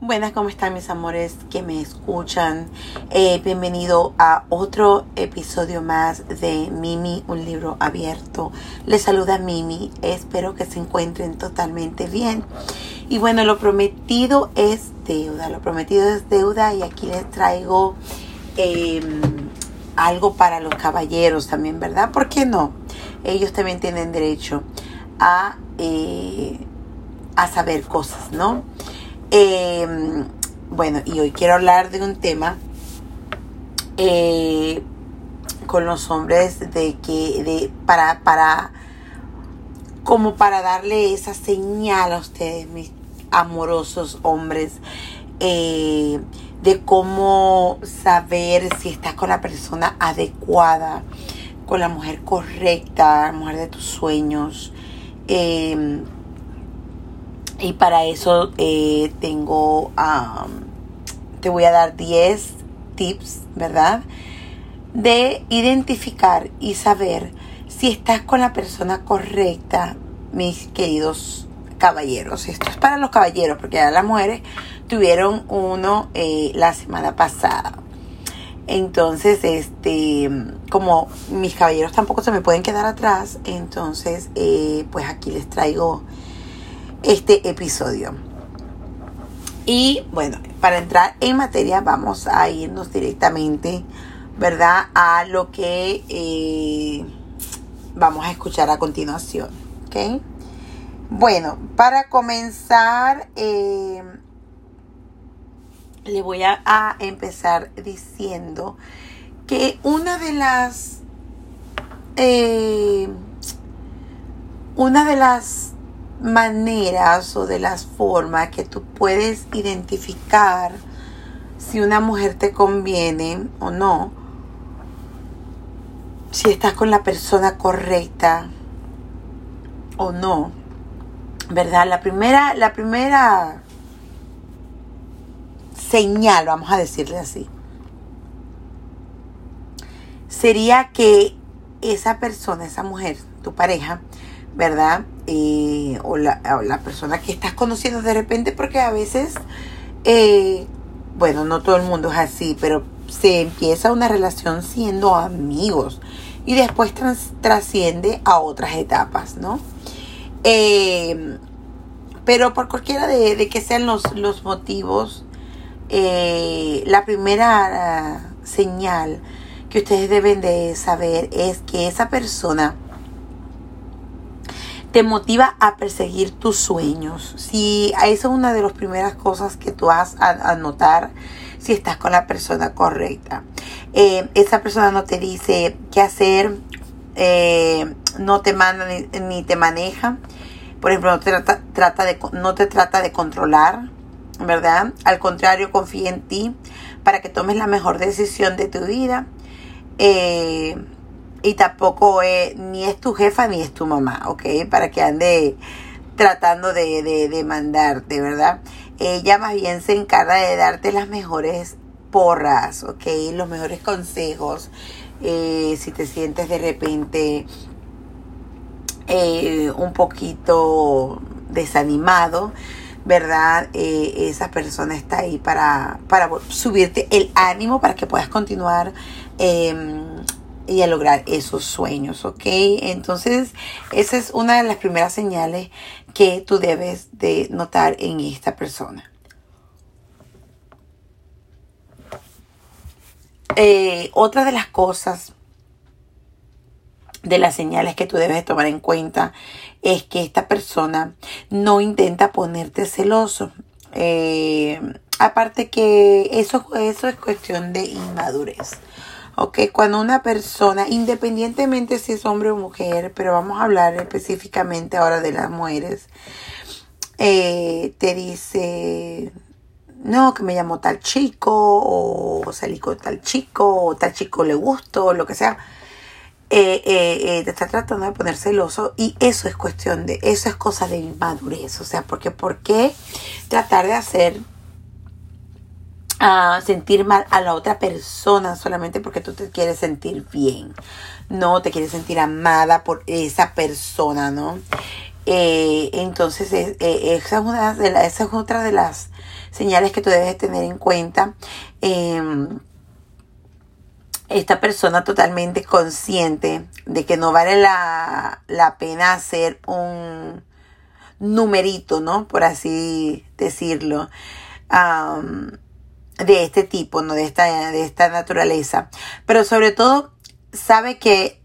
Buenas, ¿cómo están mis amores que me escuchan? Eh, bienvenido a otro episodio más de Mimi, un libro abierto. Les saluda Mimi, espero que se encuentren totalmente bien. Y bueno, lo prometido es deuda, lo prometido es deuda y aquí les traigo em, algo para los caballeros también, ¿verdad? ¿Por qué no? Ellos también tienen derecho a, eh, a saber cosas, ¿no? Em, bueno, y hoy quiero hablar de un tema eh, con los hombres de que, de, para, para, como para darle esa señal a ustedes, mis amorosos hombres, eh, de cómo saber si estás con la persona adecuada, con la mujer correcta, mujer de tus sueños. Eh, y para eso eh, tengo, te voy a dar 10 tips, ¿verdad? De identificar y saber si estás con la persona correcta, mis queridos caballeros. Esto es para los caballeros, porque ya las mujeres tuvieron uno eh, la semana pasada. Entonces, este, como mis caballeros tampoco se me pueden quedar atrás, entonces, eh, pues aquí les traigo este episodio. Y bueno, para entrar en materia vamos a irnos directamente, ¿verdad? A lo que eh, vamos a escuchar a continuación, ¿ok? Bueno, para comenzar, eh, le voy a, empezar diciendo que una de las... Eh, una de las maneras o de las formas que tú puedes identificar si una mujer te conviene o no, si estás con la persona correcta o no, ¿verdad? La primera, la primera señal, vamos a decirle así, sería que esa persona, esa mujer, tu pareja, ¿verdad? Eh, o, la, persona que estás conociendo de repente, porque a veces, eh, bueno, no todo el mundo es así, pero se empieza una relación siendo amigos y después trasciende a otras etapas, ¿no? Eh, pero por cualquiera de, que sean los, los motivos, la primera señal que ustedes deben de saber es que esa persona te motiva a perseguir tus sueños. Si esa es una de las primeras cosas que tú vas a, notar si estás con la persona correcta. Eh, esa persona no te dice qué hacer, eh, no te manda ni, te maneja. Por ejemplo, no te trata, de, no te trata de controlar, ¿verdad? Al contrario, confía en ti para que tomes la mejor decisión de tu vida. Eh, y tampoco es, ni es tu jefa ni es tu mamá, ¿ok? Para que ande tratando de, de, mandarte, ¿verdad? Ella más bien se encarga de darte las mejores porras, ¿ok? Los mejores consejos. Eh, si te sientes de repente eh, un poquito desanimado, ¿verdad? Eh, esa persona está ahí para, para subirte el ánimo para que puedas continuar em, y a lograr esos sueños, ¿ok? Entonces, esa es una de las primeras señales que tú debes de notar en esta persona. Eh, otra de las cosas, de las señales que tú debes tomar en cuenta, es que esta persona no intenta ponerte celoso. Eh, aparte que eso, eso es cuestión de inmadurez. Ok, cuando una persona, independientemente si es hombre o mujer, pero vamos a hablar específicamente ahora de las mujeres, eh, te dice, no, que me llamó tal chico, o salí con tal chico, o tal chico le gustó, lo que sea, eh, eh, te está tratando de poner celoso y eso es cuestión de, eso es cosa de inmadurez, o sea, porque ¿por qué tratar de hacer a sentir mal a la otra persona solamente porque tú te quieres sentir bien. No te quieres sentir amada por esa persona, ¿no? Eh, entonces, eh, esa, es una de esa es otra de las señales que tú debes tener en cuenta. Em, esta persona totalmente consciente de que no vale la, pena hacer un numerito, ¿no? Por así decirlo. De este tipo, ¿no? De esta, de esta naturaleza. Pero sobre todo, sabe que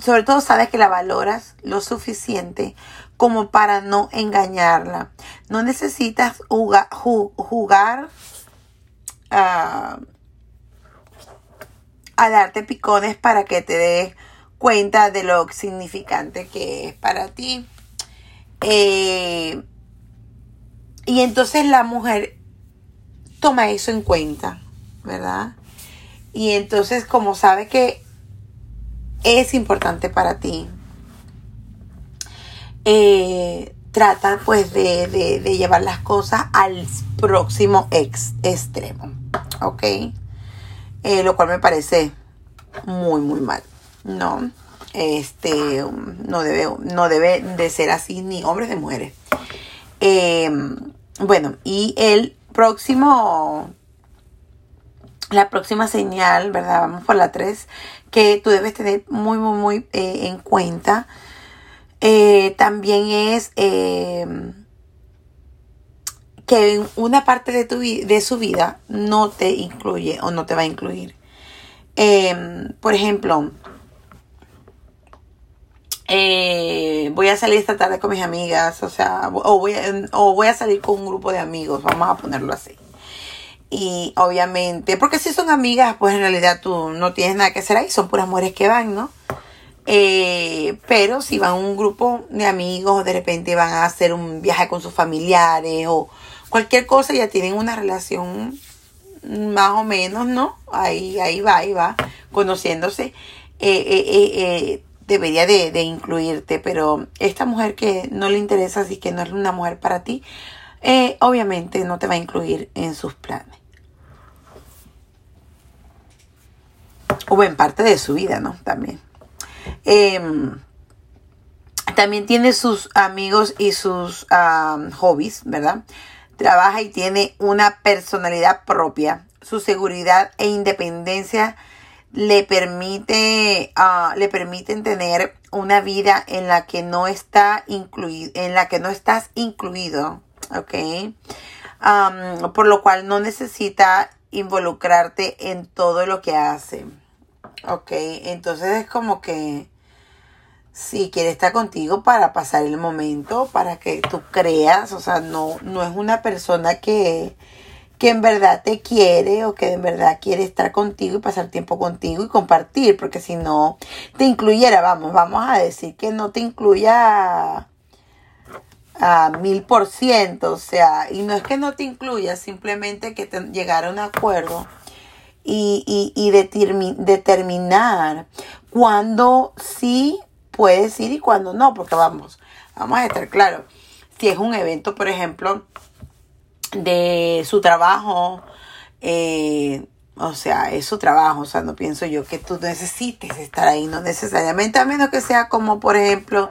sobre todo sabe que la valoras lo suficiente como para no engañarla. No necesitas jugar, ah, a darte picones para que te des cuenta de lo significante que es para ti. Eh, y entonces la mujer toma eso en cuenta, ¿verdad? Y entonces como sabe que es importante para ti, eh, trata pues de, de, llevar las cosas al próximo ex extremo, ¿ok? Eh, lo cual me parece muy, muy mal, ¿no? Este, no debe, no debe de ser así ni hombres ni mujeres. Em, bueno, y el próximo, la próxima señal, ¿verdad? Vamos por la 3, que tú debes tener muy, muy, muy eh, en cuenta. Eh, también es em, que una parte de, tu, de su vida no te incluye o no te va a incluir. Em, por ejemplo, eh, voy a salir esta tarde con mis amigas, o sea, o voy, a, o voy a salir con un grupo de amigos, vamos a ponerlo así. Y obviamente, porque si son amigas, pues en realidad tú no tienes nada que hacer ahí, son puras mujeres que van, ¿no? Eh, pero si van un grupo de amigos, de repente van a hacer un viaje con sus familiares o cualquier cosa ya tienen una relación más o menos, ¿no? Ahí, ahí va, ahí va, conociéndose. Eh, debería de, incluirte, pero esta mujer que no le interesa, así que no es una mujer para ti, obviamente no te va a incluir en sus planes. O en parte de su vida, ¿no? También. Em, también tiene sus amigos y sus hobbies, ¿verdad? trabaja y tiene una personalidad propia. Su seguridad e independencia le permite uh, le permiten tener una vida en la que no está incluido en la que no estás incluido ok um, por lo cual no necesita involucrarte en todo lo que hace ok entonces es como que si quiere estar contigo para pasar el momento, para que tú creas, o sea, no, no es una persona que, que en verdad te quiere o que en verdad quiere estar contigo y pasar tiempo contigo y compartir, porque si no te incluyera, vamos, vamos a decir que no te incluya a mil por ciento, o sea, y no es que no te incluya, simplemente que te, llegar a un acuerdo y, y, determinar cuando sí puedes ir y cuando no, porque vamos, vamos a estar claros. Si es un evento, por ejemplo, de su trabajo, eh, o sea, es su trabajo, o sea, no pienso yo que tú necesites estar ahí, no necesariamente, a menos que sea como, por ejemplo,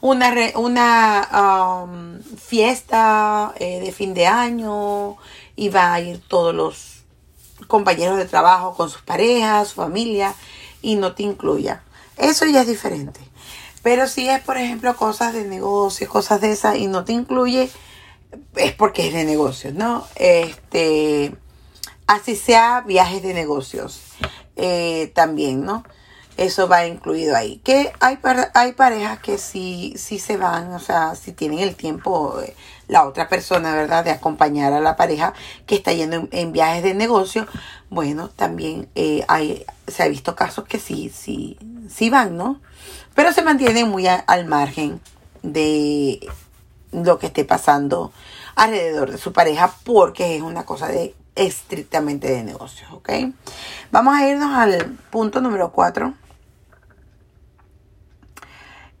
una, una um, fiesta eh, de fin de año y va a ir todos los compañeros de trabajo con sus parejas, su familia, y no te incluya. Eso ya es diferente. Pero si es, por ejemplo, cosas de negocio, cosas de esas, y no te incluye, es porque es de negocios, ¿no? Este, así sea viajes de negocios, eh, también, ¿no? Eso va incluido ahí. Que hay, hay parejas que sí, sí se van, o sea, si tienen el tiempo, eh, la otra persona, ¿verdad?, de acompañar a la pareja que está yendo en, viajes de negocio, bueno, también eh, hay, se ha visto casos que sí, sí, sí van, ¿no? pero se mantiene muy al margen de lo que esté pasando alrededor de su pareja porque es una cosa de estrictamente de negocios, ¿ok? Vamos a irnos al punto número 4.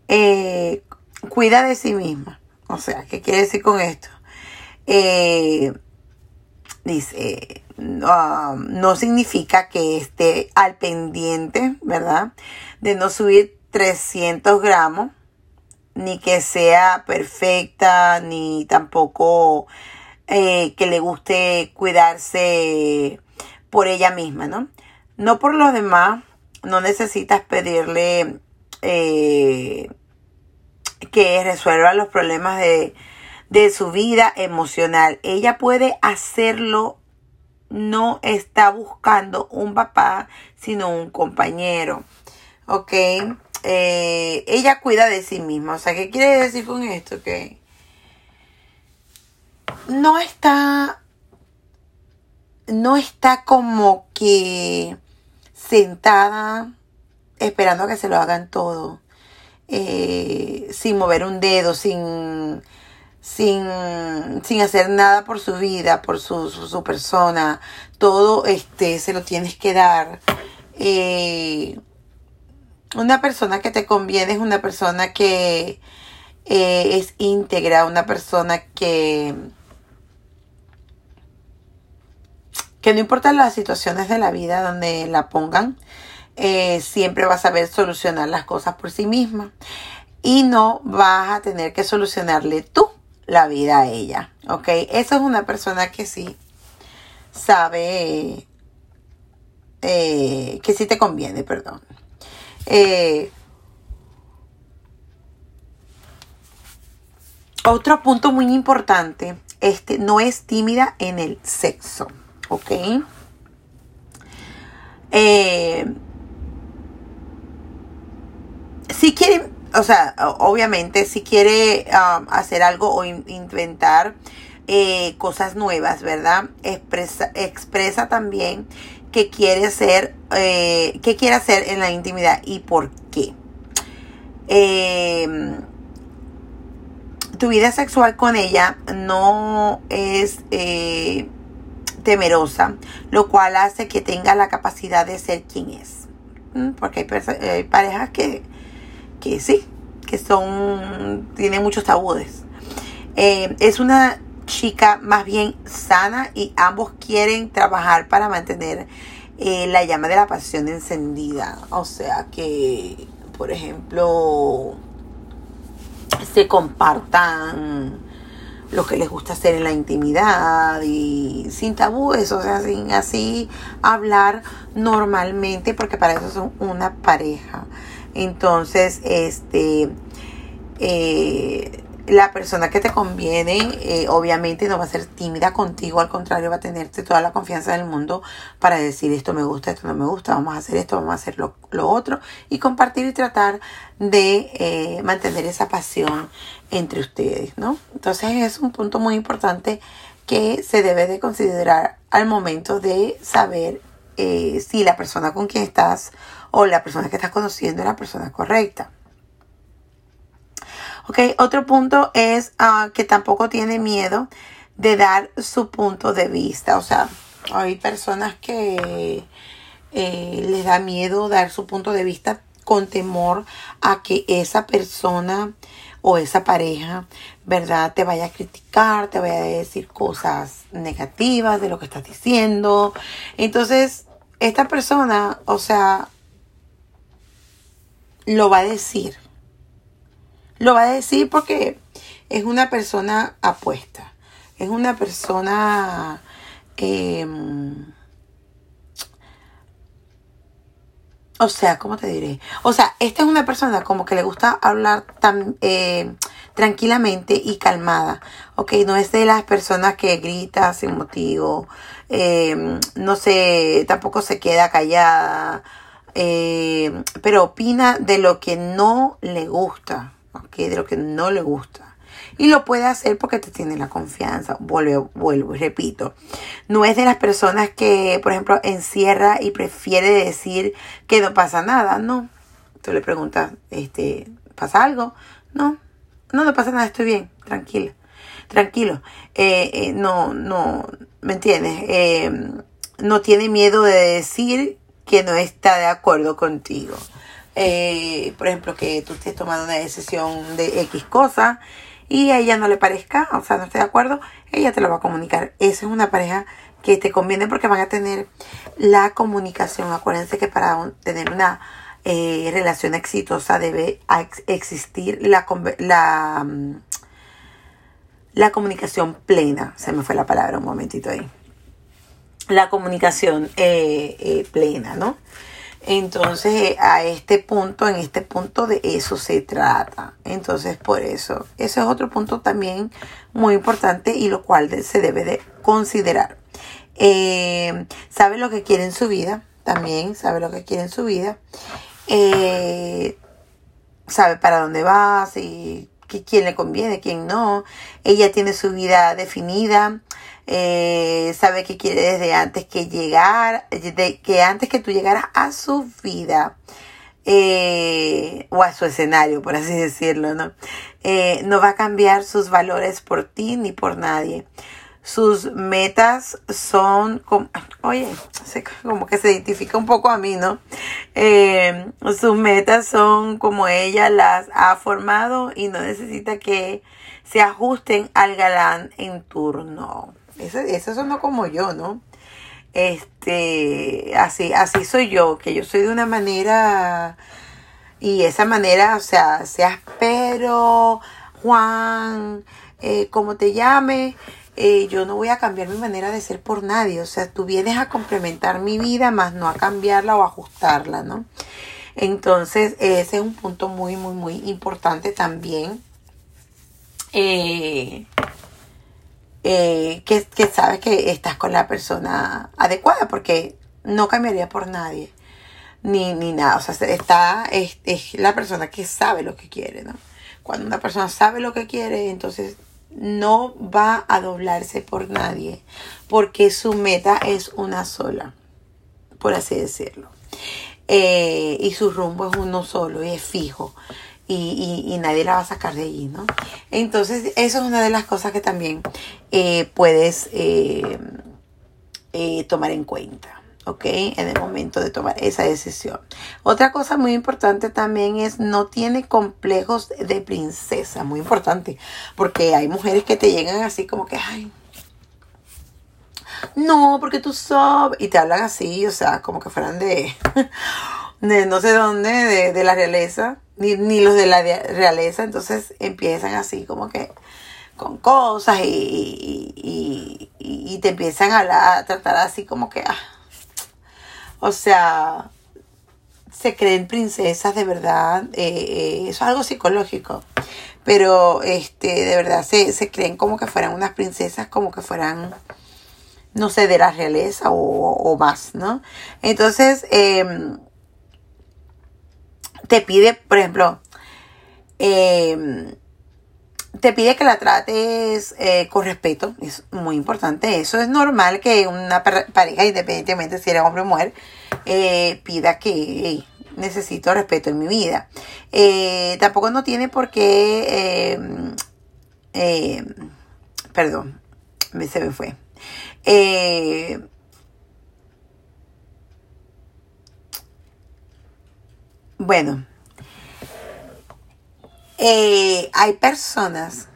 Eh, cuida de sí misma. O sea, ¿qué quiere decir con esto? Eh, dice, no significa que esté al pendiente, ¿verdad? De no subir 300 gramos, ni que sea perfecta, ni tampoco eh, que le guste cuidarse por ella misma, ¿no? No por los demás, no necesitas pedirle eh, que resuelva los problemas de, de su vida emocional. Ella puede hacerlo, no está buscando un papá, sino un compañero. ¿Ok? Eh, ella cuida de sí misma. O sea, ¿qué quiere decir con esto? Que no está, no está como que sentada esperando a que se lo hagan todo, eh, sin mover un dedo, sin, sin, sin hacer nada por su vida, por su, su, persona, todo este se lo tienes que dar. Eh, una persona que te conviene es una persona que eh, es íntegra, una persona que, que no importa las situaciones de la vida donde la pongan, eh, siempre va a saber solucionar las cosas por sí misma y no vas a tener que solucionarle tú la vida a ella, ¿ok? Esa es una persona que sí sabe, eh, que sí te conviene, perdón. Eh, otro punto muy importante, este, no es tímida en el sexo, ¿ok? Eh, si quiere, o sea, obviamente, si quiere um, hacer algo o inventar eh, cosas nuevas, ¿verdad? Expresa, expresa también qué quiere hacer, eh, qué quiere hacer en la intimidad y por qué. Em, tu vida sexual con ella no es eh, temerosa, lo cual hace que tenga la capacidad de ser quien es. Mm, porque hay, parejas que, que, sí, que son, tienen muchos tabúes. Eh, es una chica más bien sana y ambos quieren trabajar para mantener eh, la llama de la pasión encendida. O sea que, por ejemplo, se compartan lo que les gusta hacer en la intimidad y sin tabúes, o sea, sin así hablar normalmente, porque para eso son una pareja. Entonces, este, eh, la persona que te conviene eh, obviamente no va a ser tímida contigo, al contrario va a tenerte toda la confianza del mundo para decir esto me gusta, esto no me gusta, vamos a hacer esto, vamos a hacer lo, otro y compartir y tratar de eh, mantener esa pasión entre ustedes, ¿no? Entonces es un punto muy importante que se debe de considerar al momento de saber eh, si la persona con quien estás o la persona que estás conociendo es la persona correcta. Ok, otro punto es ah, que tampoco tiene miedo de dar su punto de vista. O sea, hay personas que eh, les da miedo dar su punto de vista con temor a que esa persona o esa pareja, ¿verdad? Te vaya a criticar, te vaya a decir cosas negativas de lo que estás diciendo. Entonces, esta persona, o sea, lo va a decir lo va a decir porque es una persona apuesta. Es una persona... Em, o sea, ¿cómo te diré? O sea, esta es una persona como que le gusta hablar tan eh, tranquilamente y calmada. Ok, no es de las personas que grita sin motivo. Em, no sé, tampoco se queda callada. Eh, pero opina de lo que no le gusta de lo que no le gusta. Y lo puede hacer porque te tiene la confianza. Vuelvo, vuelvo repito. No es de las personas que, por ejemplo, encierra y prefiere decir que no pasa nada. No. Tú le preguntas, este, ¿pasa algo? No. No, no pasa nada, estoy bien. Tranquila. Tranquilo. Eh, eh, no, no, ¿me entiendes? Eh, no tiene miedo de decir que no está de acuerdo contigo. Eh, por ejemplo, que tú estés tomando una decisión de X cosa y a ella no le parezca, o sea, no esté de acuerdo, ella te lo va a comunicar. Esa es una pareja que te conviene porque van a tener la comunicación. Acuérdense que para tener una eh, relación exitosa debe existir la, mm, la comunicación plena. Se me fue la palabra un momentito ahí. La comunicación eh, plena, ¿no? Entonces, a este punto, en este punto de eso se trata. Entonces, por eso, ese es otro punto también muy importante y lo cual se debe de considerar. Eh, sabe lo que quiere en su vida, también sabe lo que quiere en su vida. Eh, sabe para dónde va, si, quién le conviene, quién no. Ella tiene su vida definida. Eh, sabe que quiere desde antes que llegar, de, que antes que tú llegaras a su vida eh, o a su escenario, por así decirlo, ¿no? Eh, no va a cambiar sus valores por ti ni por nadie. Sus metas son, como, oye, como que se identifica un poco a mí, ¿no? sus metas son como ella las ha formado y no necesita que se ajusten al galán en turno. Eso, eso sonó como yo, ¿no? Este, así, así soy yo, que yo soy de una manera, y esa manera, o sea, seas pero, Juan, eh, como te llame, eh, yo no voy a cambiar mi manera de ser por nadie. O sea, tú vienes a complementar mi vida, más no a cambiarla o ajustarla, ¿no? Entonces, ese es un punto muy, muy, muy importante también. Eh, eh, que, sabes que estás con la persona adecuada, porque no cambiaría por nadie, ni, ni nada. O sea, está, es, la persona que sabe lo que quiere, ¿no? Cuando una persona sabe lo que quiere, entonces no va a doblarse por nadie, porque su meta es una sola, por así decirlo. Eh, y su rumbo es uno solo y es fijo y, y, nadie la va a sacar de allí, ¿no? Entonces, eso es una de las cosas que también eh, puedes eh, eh, tomar en cuenta, ¿ok? En el momento de tomar esa decisión. Otra cosa muy importante también es no tiene complejos de princesa, muy importante, porque hay mujeres que te llegan así como que, ay, no, porque tú sabes, y te hablan así, o sea, como que fueran de, de no sé dónde, de, de la realeza ni, los de la realeza, entonces empiezan así como que con cosas y, y, te empiezan a, tratar así como que, ah, o sea, se creen princesas de verdad, eh, eh, eso es algo psicológico, pero este, de verdad se, se creen como que fueran unas princesas, como que fueran, no sé, de la realeza o, o más, ¿no? Entonces, eh, te pide, por ejemplo, em, te pide que la trates eh, con respeto, es muy importante. Eso es normal que una pareja, independientemente si eres hombre o mujer, eh, pida que necesito respeto en mi vida. Eh, tampoco no tiene por qué, em, em, perdón, se me fue. Bueno, eh, hay personas,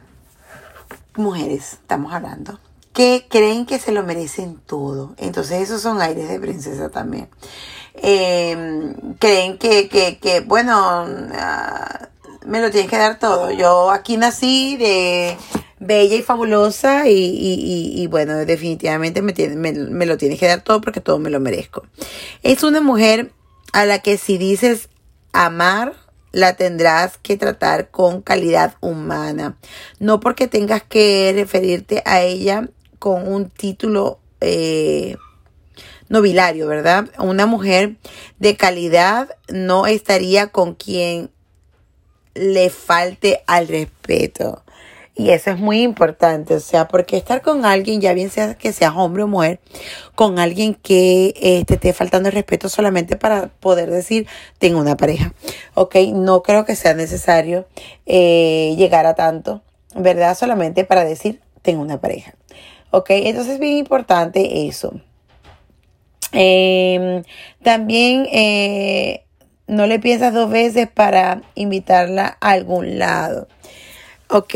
mujeres, estamos hablando, que creen que se lo merecen todo. Entonces esos son aires de princesa también. Em, creen que, que, que bueno, ah, me lo tienes que dar todo. Yo aquí nací de bella y fabulosa y, y, y, bueno, definitivamente me, me, me lo tienes que dar todo porque todo me lo merezco. Es una mujer a la que si dices amar la tendrás que tratar con calidad humana. No porque tengas que referirte a ella con un título eh, nobiliario, ¿verdad? Una mujer de calidad no estaría con quien le falte al respeto. Y eso es muy importante, o sea, porque estar con alguien, ya bien sea que seas hombre o mujer, con alguien que eh, te esté faltando el respeto solamente para poder decir, tengo una pareja, ¿ok? No creo que sea necesario eh, llegar a tanto, ¿verdad? Solamente para decir, tengo una pareja, ¿ok? Entonces es bien importante eso. Em, también eh, no le piensas dos veces para invitarla a algún lado. Ok,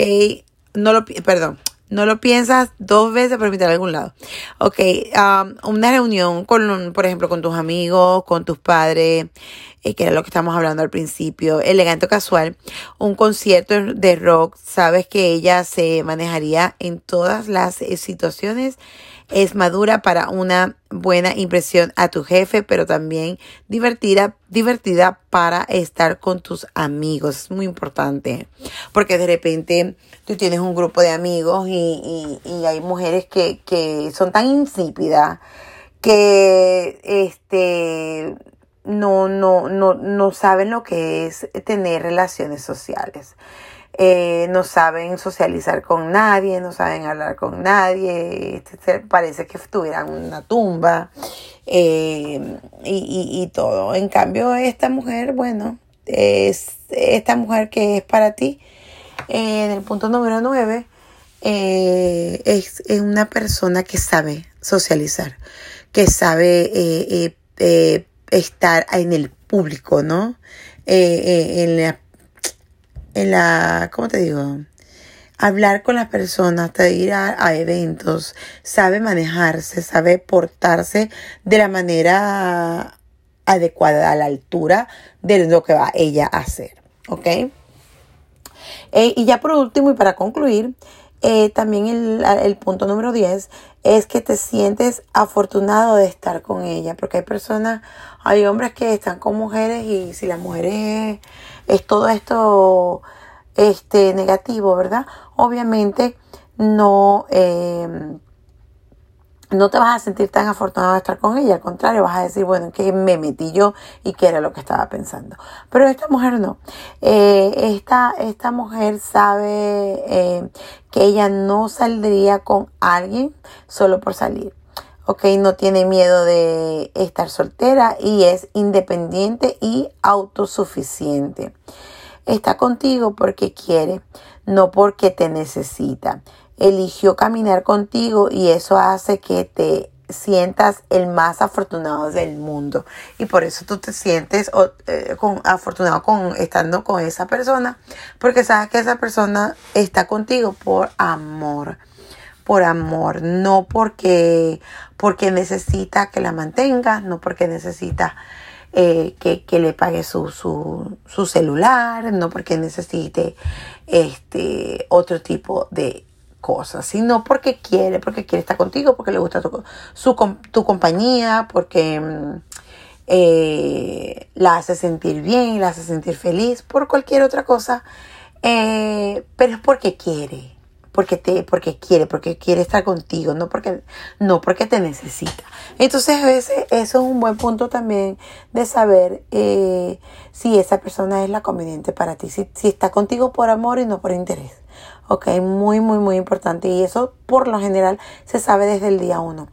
no lo, perdón, no lo piensas dos veces para invitar a algún lado. Ok, um, una reunión con, por ejemplo, con tus amigos, con tus padres, eh, que era lo que estamos hablando al principio, elegante o casual, un concierto de rock, sabes que ella se manejaría en todas las eh, situaciones, es madura para una buena impresión a tu jefe, pero también divertida, divertida para estar con tus amigos. Es muy importante, porque de repente tú tienes un grupo de amigos y, y hay mujeres que, que son tan insípidas que este no, no, no, no saben lo que es tener relaciones sociales. Eh, no saben socializar con nadie, no saben hablar con nadie, este, parece que estuvieran en una tumba eh, y, y, todo. En cambio, esta mujer, bueno, es esta mujer que es para ti, en el punto número 9, eh, es, es, una persona que sabe socializar, que sabe estar en el público, ¿no? Eh, eh, en la, ¿cómo te digo? Hablar con las personas, ir a, eventos, sabe manejarse, sabe portarse de la manera adecuada, a la altura de lo que va ella a hacer, ¿ok? Eh, y ya por último y para concluir, eh, también el, punto número 10 es que te sientes afortunado de estar con ella, porque hay personas, hay hombres que están con mujeres y si la mujer es, es todo esto este, negativo, ¿verdad? Obviamente no... Eh, no te vas a sentir tan afortunado de estar con ella, al contrario, vas a decir, bueno, que me metí yo y qué era lo que estaba pensando. Pero esta mujer no. Eh, esta, esta mujer sabe eh, que ella no saldría con alguien solo por salir. Ok, no tiene miedo de estar soltera y es independiente y autosuficiente. Está contigo porque quiere, no porque te necesita eligió caminar contigo y eso hace que te sientas el más afortunado del mundo. Y por eso tú te sientes eh, afortunado con estando con esa persona porque sabes que esa persona está contigo por amor por amor no porque porque necesita que la mantenga no porque necesita eh, que, que, le pague su, su, su celular no porque necesite este otro tipo de cosas, sino porque quiere, porque quiere estar contigo, porque le gusta tu, su, tu compañía, porque mm, eh, la hace sentir bien, la hace sentir feliz, por cualquier otra cosa, eh, pero es porque quiere, porque te, porque quiere, porque quiere estar contigo, no porque, no porque te necesita. Entonces a veces eso es un buen punto también de saber eh, si esa persona es la conveniente para ti, si, si está contigo por amor y no por interés. Ok, muy, muy, muy importante. Y eso por lo general se sabe desde el día uno.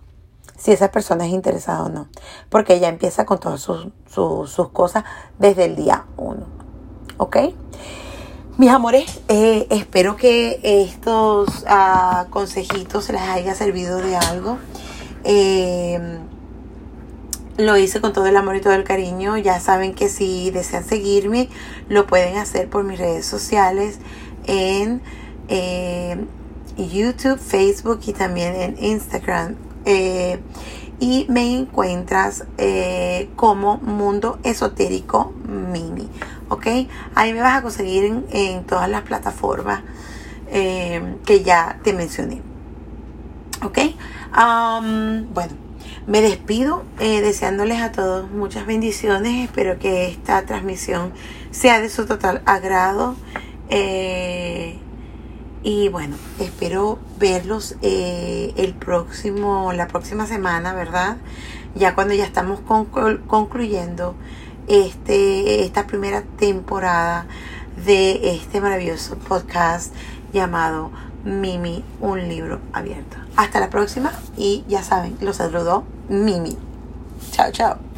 Si esa persona es interesada o no. Porque ella empieza con todas sus, sus, cosas desde el día uno. ¿Ok? Mis amores, eh, espero que estos uh, consejitos les haya servido de algo. Eh, lo hice con todo el amor y todo el cariño. Ya saben que si desean seguirme, lo pueden hacer por mis redes sociales en eh, YouTube, Facebook y también en Instagram. Eh, y me encuentras eh, como Mundo Esotérico Mimi. ¿Ok? Ahí me vas a conseguir en, todas las plataformas que ya te mencioné. ¿Ok? Um, bueno, me despido deseándoles a todos muchas bendiciones. Espero que esta transmisión sea de su total agrado. Y bueno, espero verlos eh, el próximo, la próxima semana, ¿verdad? Ya cuando ya estamos concluyendo este, esta primera temporada de este maravilloso podcast llamado Mimi, un libro abierto. Hasta la próxima y ya saben, los saludó Mimi. Chao, chao.